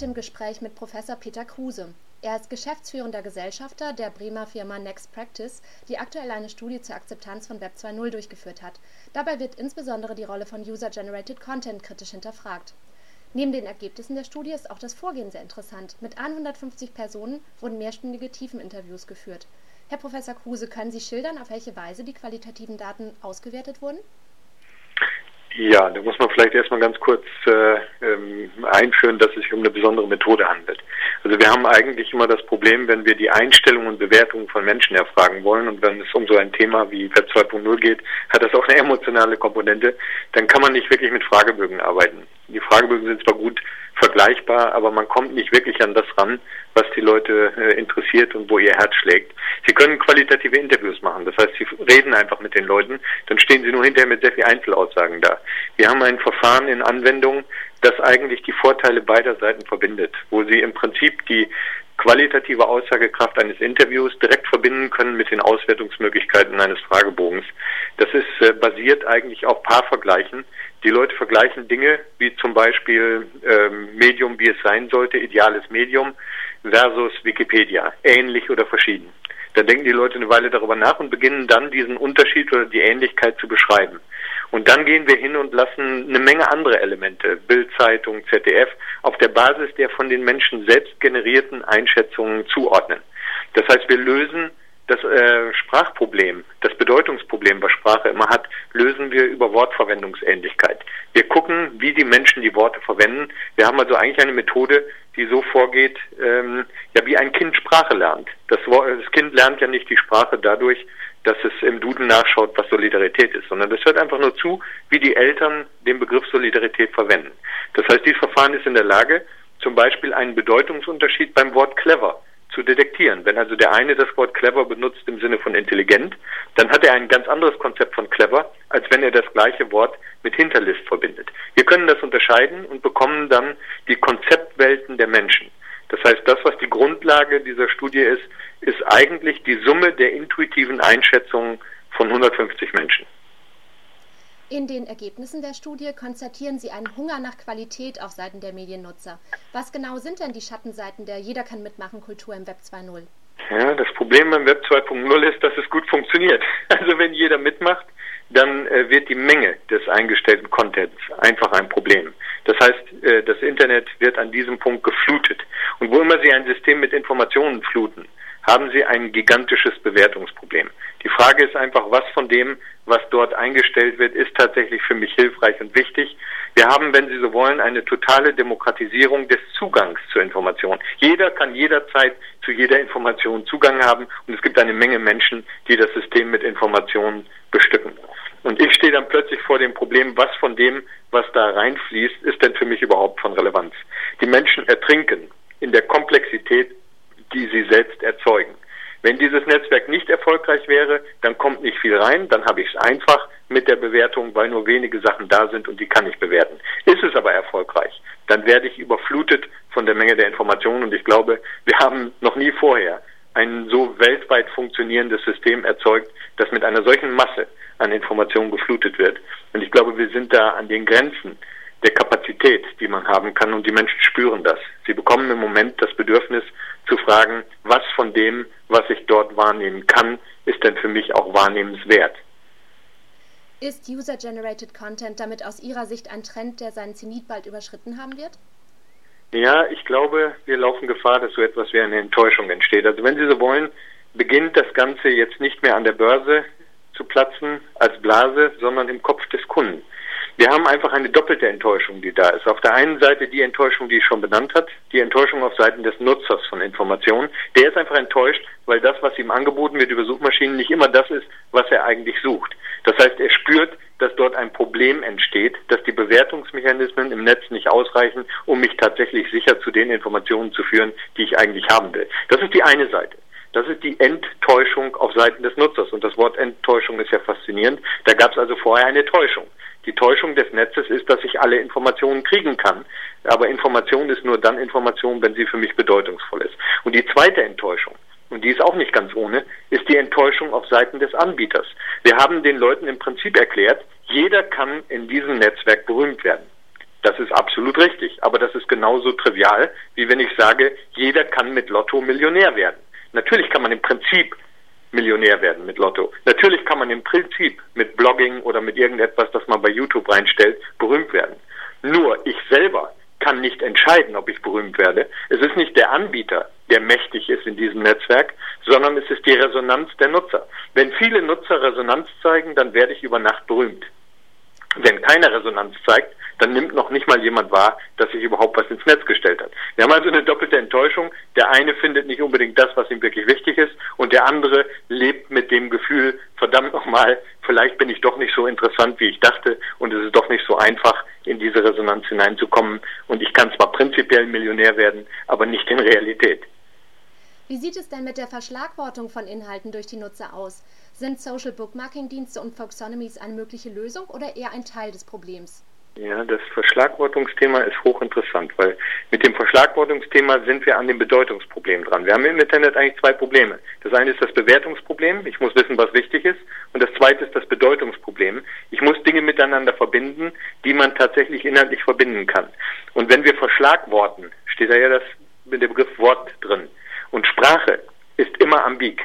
heute im Gespräch mit Professor Peter Kruse. Er ist geschäftsführender Gesellschafter der Bremer Firma Next Practice, die aktuell eine Studie zur Akzeptanz von Web 2.0 durchgeführt hat. Dabei wird insbesondere die Rolle von User-Generated Content kritisch hinterfragt. Neben den Ergebnissen der Studie ist auch das Vorgehen sehr interessant. Mit 150 Personen wurden mehrstündige Tiefeninterviews geführt. Herr Professor Kruse, können Sie schildern, auf welche Weise die qualitativen Daten ausgewertet wurden? Ja, da muss man vielleicht erstmal ganz kurz äh, ähm, einführen, dass es sich um eine besondere Methode handelt. Also wir haben eigentlich immer das Problem, wenn wir die Einstellungen und Bewertungen von Menschen erfragen wollen und wenn es um so ein Thema wie Web 2.0 geht, hat das auch eine emotionale Komponente, dann kann man nicht wirklich mit Fragebögen arbeiten. Die Fragebögen sind zwar gut vergleichbar, aber man kommt nicht wirklich an das ran, was die Leute äh, interessiert und wo ihr Herz schlägt. Sie können qualitative Interviews machen, das heißt, sie reden einfach mit den Leuten, dann stehen sie nur hinterher mit sehr viel Einzelaussagen da. Wir haben ein Verfahren in Anwendung, das eigentlich die Vorteile beider Seiten verbindet, wo sie im Prinzip die qualitative Aussagekraft eines Interviews direkt verbinden können mit den Auswertungsmöglichkeiten eines Fragebogens. Das ist äh, basiert eigentlich auf Paarvergleichen. Die Leute vergleichen Dinge wie zum Beispiel ähm, Medium, wie es sein sollte, ideales Medium versus Wikipedia, ähnlich oder verschieden. Dann denken die Leute eine Weile darüber nach und beginnen dann diesen Unterschied oder die Ähnlichkeit zu beschreiben. Und dann gehen wir hin und lassen eine Menge andere Elemente, Bildzeitung, ZDF, auf der Basis der von den Menschen selbst generierten Einschätzungen zuordnen. Das heißt, wir lösen das äh, Sprachproblem, das Bedeutungsproblem, was Sprache immer hat, lösen wir über Wortverwendungsähnlichkeit. Wir gucken, wie die Menschen die Worte verwenden. Wir haben also eigentlich eine Methode, die so vorgeht, ähm, ja, wie ein Kind Sprache lernt. Das, das Kind lernt ja nicht die Sprache dadurch, dass es im Duden nachschaut, was Solidarität ist, sondern das hört einfach nur zu, wie die Eltern den Begriff Solidarität verwenden. Das heißt, dieses Verfahren ist in der Lage, zum Beispiel einen Bedeutungsunterschied beim Wort clever zu detektieren. Wenn also der eine das Wort clever benutzt im Sinne von intelligent, dann hat er ein ganz anderes Konzept von clever, als wenn er das gleiche Wort mit Hinterlist verbindet. Wir können das unterscheiden und bekommen dann die Konzeptwelten der Menschen. Das heißt, das, was die Grundlage dieser Studie ist, ist eigentlich die Summe der intuitiven Einschätzungen von 150 Menschen. In den Ergebnissen der Studie konstatieren Sie einen Hunger nach Qualität auf Seiten der Mediennutzer. Was genau sind denn die Schattenseiten der Jeder kann mitmachen Kultur im Web 2.0? Ja, das Problem beim Web 2.0 ist, dass es gut funktioniert. Also wenn jeder mitmacht, dann äh, wird die Menge des eingestellten Contents einfach ein Problem. Das heißt, äh, das Internet wird an diesem Punkt geflutet. Und wo immer Sie ein System mit Informationen fluten, haben Sie ein gigantisches Bewertungsproblem. Die Frage ist einfach, was von dem, was dort eingestellt wird, ist tatsächlich für mich hilfreich und wichtig. Wir haben, wenn Sie so wollen, eine totale Demokratisierung des Zugangs zur Information. Jeder kann jederzeit zu jeder Information Zugang haben und es gibt eine Menge Menschen, die das System mit Informationen bestücken. Und ich stehe dann plötzlich vor dem Problem, was von dem, was da reinfließt, ist denn für mich überhaupt von Relevanz. Die Menschen ertrinken in der Komplexität, die sie selbst erzeugen. Wenn dieses Netzwerk nicht erfolgreich wäre, dann kommt nicht viel rein, dann habe ich es einfach mit der Bewertung, weil nur wenige Sachen da sind und die kann ich bewerten. Ist es aber erfolgreich, dann werde ich überflutet von der Menge der Informationen und ich glaube, wir haben noch nie vorher ein so weltweit funktionierendes System erzeugt, das mit einer solchen Masse an Informationen geflutet wird. Und ich glaube, wir sind da an den Grenzen der Kapazität, die man haben kann und die Menschen spüren das. Sie bekommen im Moment das Bedürfnis zu fragen, was von dem, was ich dort wahrnehmen kann, ist denn für mich auch wahrnehmenswert. Ist User-Generated Content damit aus Ihrer Sicht ein Trend, der seinen Zenit bald überschritten haben wird? Ja, ich glaube, wir laufen Gefahr, dass so etwas wie eine Enttäuschung entsteht. Also wenn Sie so wollen, beginnt das Ganze jetzt nicht mehr an der Börse zu platzen als Blase, sondern im Kopf des Kunden. Wir haben einfach eine doppelte Enttäuschung, die da ist. Auf der einen Seite die Enttäuschung, die ich schon benannt hat, die Enttäuschung auf Seiten des Nutzers von Informationen. Der ist einfach enttäuscht, weil das, was ihm angeboten wird über Suchmaschinen, nicht immer das ist, was er eigentlich sucht. Das heißt, er spürt, dass dort ein Problem entsteht, dass die Bewertungsmechanismen im Netz nicht ausreichen, um mich tatsächlich sicher zu den Informationen zu führen, die ich eigentlich haben will. Das ist die eine Seite. Das ist die Enttäuschung auf Seiten des Nutzers. Und das Wort Enttäuschung ist ja faszinierend. Da gab es also vorher eine Täuschung. Die Täuschung des Netzes ist, dass ich alle Informationen kriegen kann. Aber Information ist nur dann Information, wenn sie für mich bedeutungsvoll ist. Und die zweite Enttäuschung, und die ist auch nicht ganz ohne, ist die Enttäuschung auf Seiten des Anbieters. Wir haben den Leuten im Prinzip erklärt, jeder kann in diesem Netzwerk berühmt werden. Das ist absolut richtig. Aber das ist genauso trivial, wie wenn ich sage, jeder kann mit Lotto Millionär werden. Natürlich kann man im Prinzip Millionär werden mit Lotto. Natürlich kann man im Prinzip mit Blogging oder mit irgendetwas, das man bei YouTube reinstellt, berühmt werden. Nur ich selber kann nicht entscheiden, ob ich berühmt werde. Es ist nicht der Anbieter, der mächtig ist in diesem Netzwerk, sondern es ist die Resonanz der Nutzer. Wenn viele Nutzer Resonanz zeigen, dann werde ich über Nacht berühmt. Wenn keine Resonanz zeigt, dann nimmt noch nicht mal jemand wahr, dass sich überhaupt was ins Netz gestellt hat. Wir haben also eine doppelte Enttäuschung. Der eine findet nicht unbedingt das, was ihm wirklich wichtig ist, und der andere lebt mit dem Gefühl, verdammt nochmal, vielleicht bin ich doch nicht so interessant, wie ich dachte, und es ist doch nicht so einfach, in diese Resonanz hineinzukommen. Und ich kann zwar prinzipiell Millionär werden, aber nicht in Realität. Wie sieht es denn mit der Verschlagwortung von Inhalten durch die Nutzer aus? Sind Social Bookmarking Dienste und Folksonomies eine mögliche Lösung oder eher ein Teil des Problems? Ja, das Verschlagwortungsthema ist hochinteressant, weil mit dem Verschlagwortungsthema sind wir an dem Bedeutungsproblem dran. Wir haben im Internet eigentlich zwei Probleme. Das eine ist das Bewertungsproblem, ich muss wissen, was wichtig ist, und das zweite ist das Bedeutungsproblem. Ich muss Dinge miteinander verbinden, die man tatsächlich inhaltlich verbinden kann. Und wenn wir verschlagworten, steht da ja das mit Begriff Wort drin. Sprache ist immer ambig.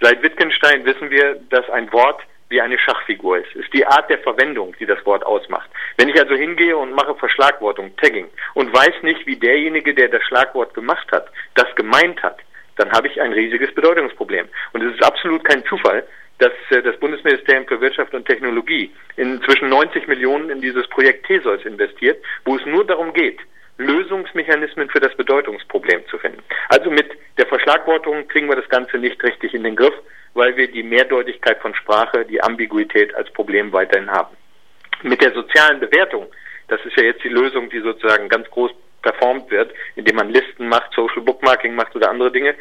Seit Wittgenstein wissen wir, dass ein Wort wie eine Schachfigur ist. Ist die Art der Verwendung, die das Wort ausmacht. Wenn ich also hingehe und mache Verschlagwortung, Tagging, und weiß nicht, wie derjenige, der das Schlagwort gemacht hat, das gemeint hat, dann habe ich ein riesiges Bedeutungsproblem. Und es ist absolut kein Zufall, dass äh, das Bundesministerium für Wirtschaft und Technologie inzwischen 90 Millionen in dieses Projekt Theseus investiert, wo es nur darum geht, Lösungsmechanismen für das Bedeutungsproblem zu finden. Also mit der Verschlagwortung kriegen wir das Ganze nicht richtig in den Griff weil wir die Mehrdeutigkeit von Sprache, die Ambiguität als Problem weiterhin haben. Mit der sozialen Bewertung, das ist ja jetzt die Lösung, die sozusagen ganz groß performt wird, indem man Listen macht, Social Bookmarking macht oder andere Dinge,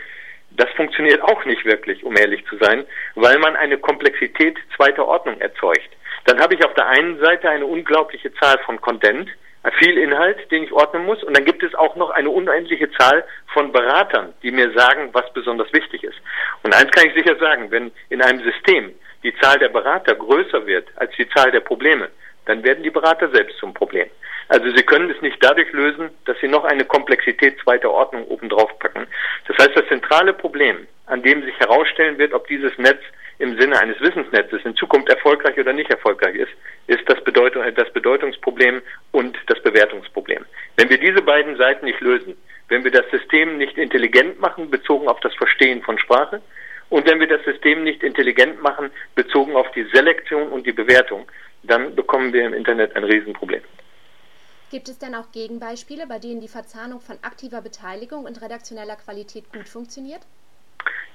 das funktioniert auch nicht wirklich, um ehrlich zu sein, weil man eine Komplexität zweiter Ordnung erzeugt. Dann habe ich auf der einen Seite eine unglaubliche Zahl von Content, viel Inhalt, den ich ordnen muss. Und dann gibt es auch noch eine unendliche Zahl von Beratern, die mir sagen, was besonders wichtig ist. Und eins kann ich sicher sagen, wenn in einem System die Zahl der Berater größer wird als die Zahl der Probleme, dann werden die Berater selbst zum Problem. Also sie können es nicht dadurch lösen, dass sie noch eine Komplexität zweiter Ordnung obendrauf packen. Das heißt, das zentrale Problem, an dem sich herausstellen wird, ob dieses Netz im Sinne eines Wissensnetzes in Zukunft erfolgreich oder nicht erfolgreich ist, ist das, Bedeutung, das Bedeutungsproblem und das Bewertungsproblem. Wenn wir diese beiden Seiten nicht lösen, wenn wir das System nicht intelligent machen, bezogen auf das Verstehen von Sprache, und wenn wir das System nicht intelligent machen, bezogen auf die Selektion und die Bewertung, dann bekommen wir im Internet ein Riesenproblem. Gibt es denn auch Gegenbeispiele, bei denen die Verzahnung von aktiver Beteiligung und redaktioneller Qualität gut funktioniert?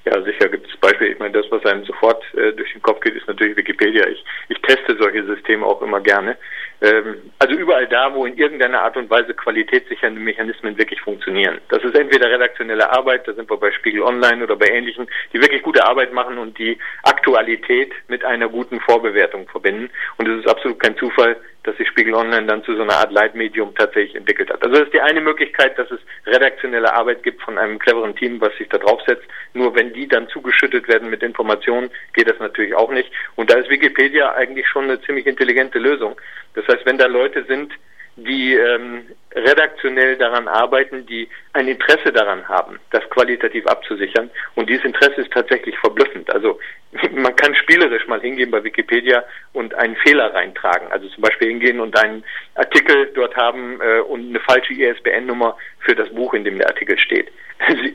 Ja, sicher gibt es Beispiele. Ich meine, das, was einem sofort äh, durch den Kopf geht, ist natürlich Wikipedia. Ich, ich teste solche Systeme auch immer gerne. Ähm, also überall da, wo in irgendeiner Art und Weise qualitätssichernde Mechanismen wirklich funktionieren. Das ist entweder redaktionelle Arbeit, da sind wir bei Spiegel Online oder bei ähnlichen, die wirklich gute Arbeit machen und die Aktualität mit einer guten Vorbewertung verbinden. Und es ist absolut kein Zufall, dass sich Spiegel Online dann zu so einer Art Leitmedium tatsächlich entwickelt hat. Also das ist die eine Möglichkeit, dass es redaktionelle Arbeit gibt von einem cleveren Team, was sich da draufsetzt. Nur wenn die dann zugeschüttet werden mit Informationen, geht das natürlich auch nicht. Und da ist Wikipedia eigentlich schon eine ziemlich intelligente Lösung. Das heißt, wenn da Leute sind, die ähm, redaktionell daran arbeiten, die ein Interesse daran haben, das qualitativ abzusichern. Und dieses Interesse ist tatsächlich verblüffend. Also man kann spielerisch mal hingehen bei Wikipedia und einen Fehler reintragen. Also zum Beispiel hingehen und einen Artikel dort haben äh, und eine falsche ISBN-Nummer für das Buch, in dem der Artikel steht.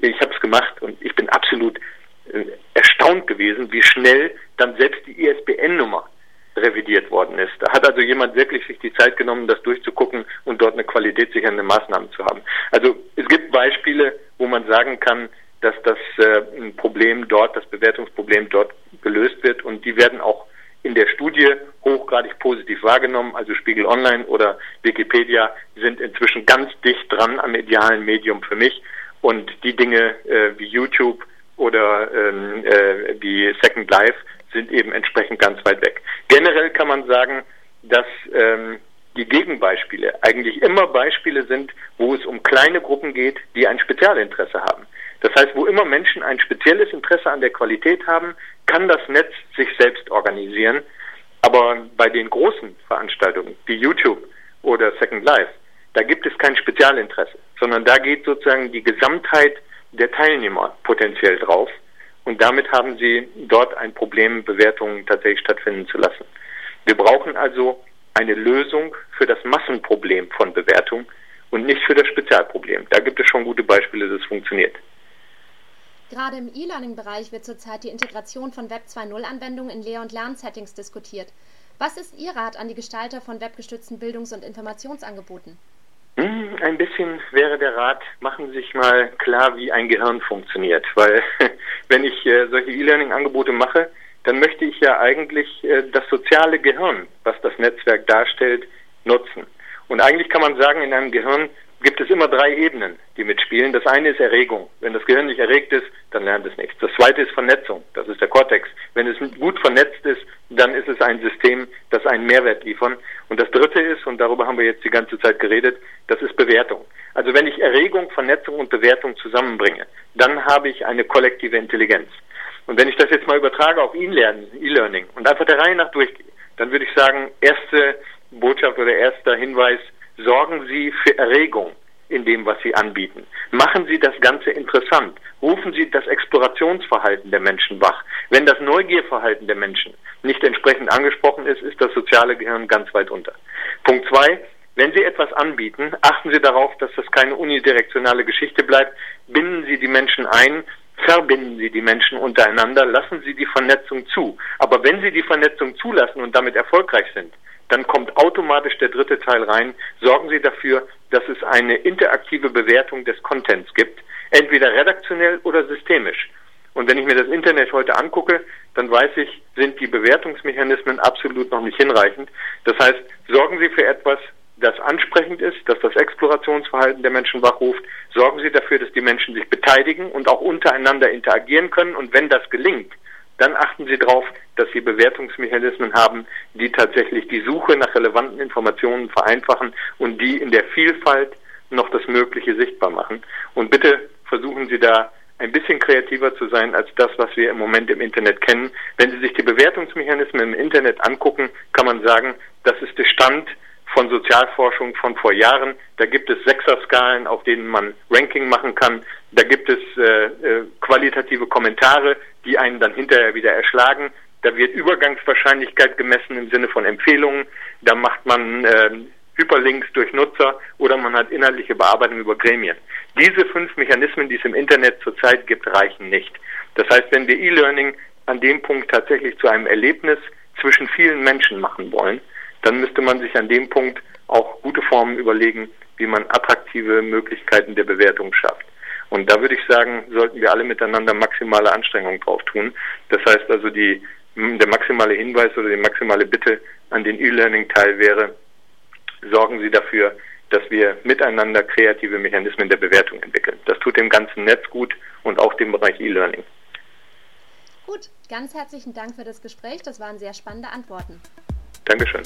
ich habe es gemacht und ich bin absolut äh, erstaunt gewesen, wie schnell dann selbst die ISBN-Nummer revidiert worden ist. Da hat also jemand wirklich sich die Zeit genommen, das durchzugucken und dort eine qualitätssichernde Maßnahme zu haben. Also es gibt Beispiele, wo man sagen kann, dass das äh, Problem dort, das Bewertungsproblem dort gelöst wird und die werden auch in der Studie hochgradig positiv wahrgenommen. Also Spiegel Online oder Wikipedia sind inzwischen ganz dicht dran am idealen Medium für mich und die Dinge äh, wie YouTube oder ähm, äh, wie Second Life sind eben entsprechend ganz weit weg. Generell kann man sagen, dass ähm, die Gegenbeispiele eigentlich immer Beispiele sind, wo es um kleine Gruppen geht, die ein Spezialinteresse haben. Das heißt, wo immer Menschen ein spezielles Interesse an der Qualität haben, kann das Netz sich selbst organisieren. Aber bei den großen Veranstaltungen wie YouTube oder Second Life da gibt es kein Spezialinteresse, sondern da geht sozusagen die Gesamtheit der Teilnehmer potenziell drauf. Und damit haben sie dort ein Problem, Bewertungen tatsächlich stattfinden zu lassen. Wir brauchen also eine Lösung für das Massenproblem von Bewertung und nicht für das Spezialproblem. Da gibt es schon gute Beispiele, dass es funktioniert. Gerade im E-Learning-Bereich wird zurzeit die Integration von Web 2.0-Anwendungen in Lehr- und Lernsettings diskutiert. Was ist Ihr Rat an die Gestalter von webgestützten Bildungs- und Informationsangeboten? Hm, ein bisschen wäre der Rat, machen Sie sich mal klar, wie ein Gehirn funktioniert. Weil wenn ich äh, solche E-Learning-Angebote mache, dann möchte ich ja eigentlich äh, das soziale Gehirn, was das Netzwerk darstellt, nutzen. Und eigentlich kann man sagen, in einem Gehirn gibt es immer drei Ebenen, die mitspielen. Das eine ist Erregung. Wenn das Gehirn nicht erregt ist, dann lernt es nichts. Das zweite ist Vernetzung. Das ist der Kortex. Wenn es gut vernetzt ist, dann ist es ein System, das einen Mehrwert liefern. Und das dritte ist, und darüber haben wir jetzt die ganze Zeit geredet, das ist Bewertung. Also wenn ich Erregung, Vernetzung und Bewertung zusammenbringe, dann habe ich eine kollektive Intelligenz. Und wenn ich das jetzt mal übertrage auf E-Learning und einfach der Reihe nach durchgehe, dann würde ich sagen, erste Botschaft oder erster Hinweis, sorgen Sie für Erregung in dem, was Sie anbieten. Machen Sie das Ganze interessant. Rufen Sie das Explorationsverhalten der Menschen wach. Wenn das Neugierverhalten der Menschen nicht entsprechend angesprochen ist, ist das soziale Gehirn ganz weit unter. Punkt zwei, wenn Sie etwas anbieten, achten Sie darauf, dass das keine unidirektionale Geschichte bleibt. Binden Sie die Menschen ein, verbinden Sie die Menschen untereinander, lassen Sie die Vernetzung zu. Aber wenn Sie die Vernetzung zulassen und damit erfolgreich sind, dann kommt automatisch der dritte Teil rein. Sorgen Sie dafür, dass es eine interaktive Bewertung des Contents gibt, entweder redaktionell oder systemisch. Und wenn ich mir das Internet heute angucke, dann weiß ich, sind die Bewertungsmechanismen absolut noch nicht hinreichend. Das heißt, sorgen Sie für etwas, das ansprechend ist, dass das Explorationsverhalten der Menschen wachruft. Sorgen Sie dafür, dass die Menschen sich beteiligen und auch untereinander interagieren können. Und wenn das gelingt, dann achten Sie darauf, dass Sie Bewertungsmechanismen haben, die tatsächlich die Suche nach relevanten Informationen vereinfachen und die in der Vielfalt noch das Mögliche sichtbar machen. Und bitte versuchen Sie da ein bisschen kreativer zu sein als das, was wir im Moment im Internet kennen. Wenn Sie sich die Bewertungsmechanismen im Internet angucken, kann man sagen, das ist der Stand von Sozialforschung von vor Jahren. Da gibt es Sechser-Skalen, auf denen man Ranking machen kann. Da gibt es äh, äh, qualitative Kommentare, die einen dann hinterher wieder erschlagen. Da wird Übergangswahrscheinlichkeit gemessen im Sinne von Empfehlungen. Da macht man äh, Hyperlinks durch Nutzer oder man hat inhaltliche Bearbeitung über Gremien. Diese fünf Mechanismen, die es im Internet zurzeit gibt, reichen nicht. Das heißt, wenn wir E-Learning an dem Punkt tatsächlich zu einem Erlebnis zwischen vielen Menschen machen wollen, dann müsste man sich an dem Punkt auch gute Formen überlegen, wie man attraktive Möglichkeiten der Bewertung schafft. Und da würde ich sagen, sollten wir alle miteinander maximale Anstrengungen drauf tun. Das heißt also, die, der maximale Hinweis oder die maximale Bitte an den E-Learning-Teil wäre, sorgen Sie dafür, dass wir miteinander kreative Mechanismen der Bewertung entwickeln. Das tut dem ganzen Netz gut und auch dem Bereich E-Learning. Gut, ganz herzlichen Dank für das Gespräch. Das waren sehr spannende Antworten. Dankeschön.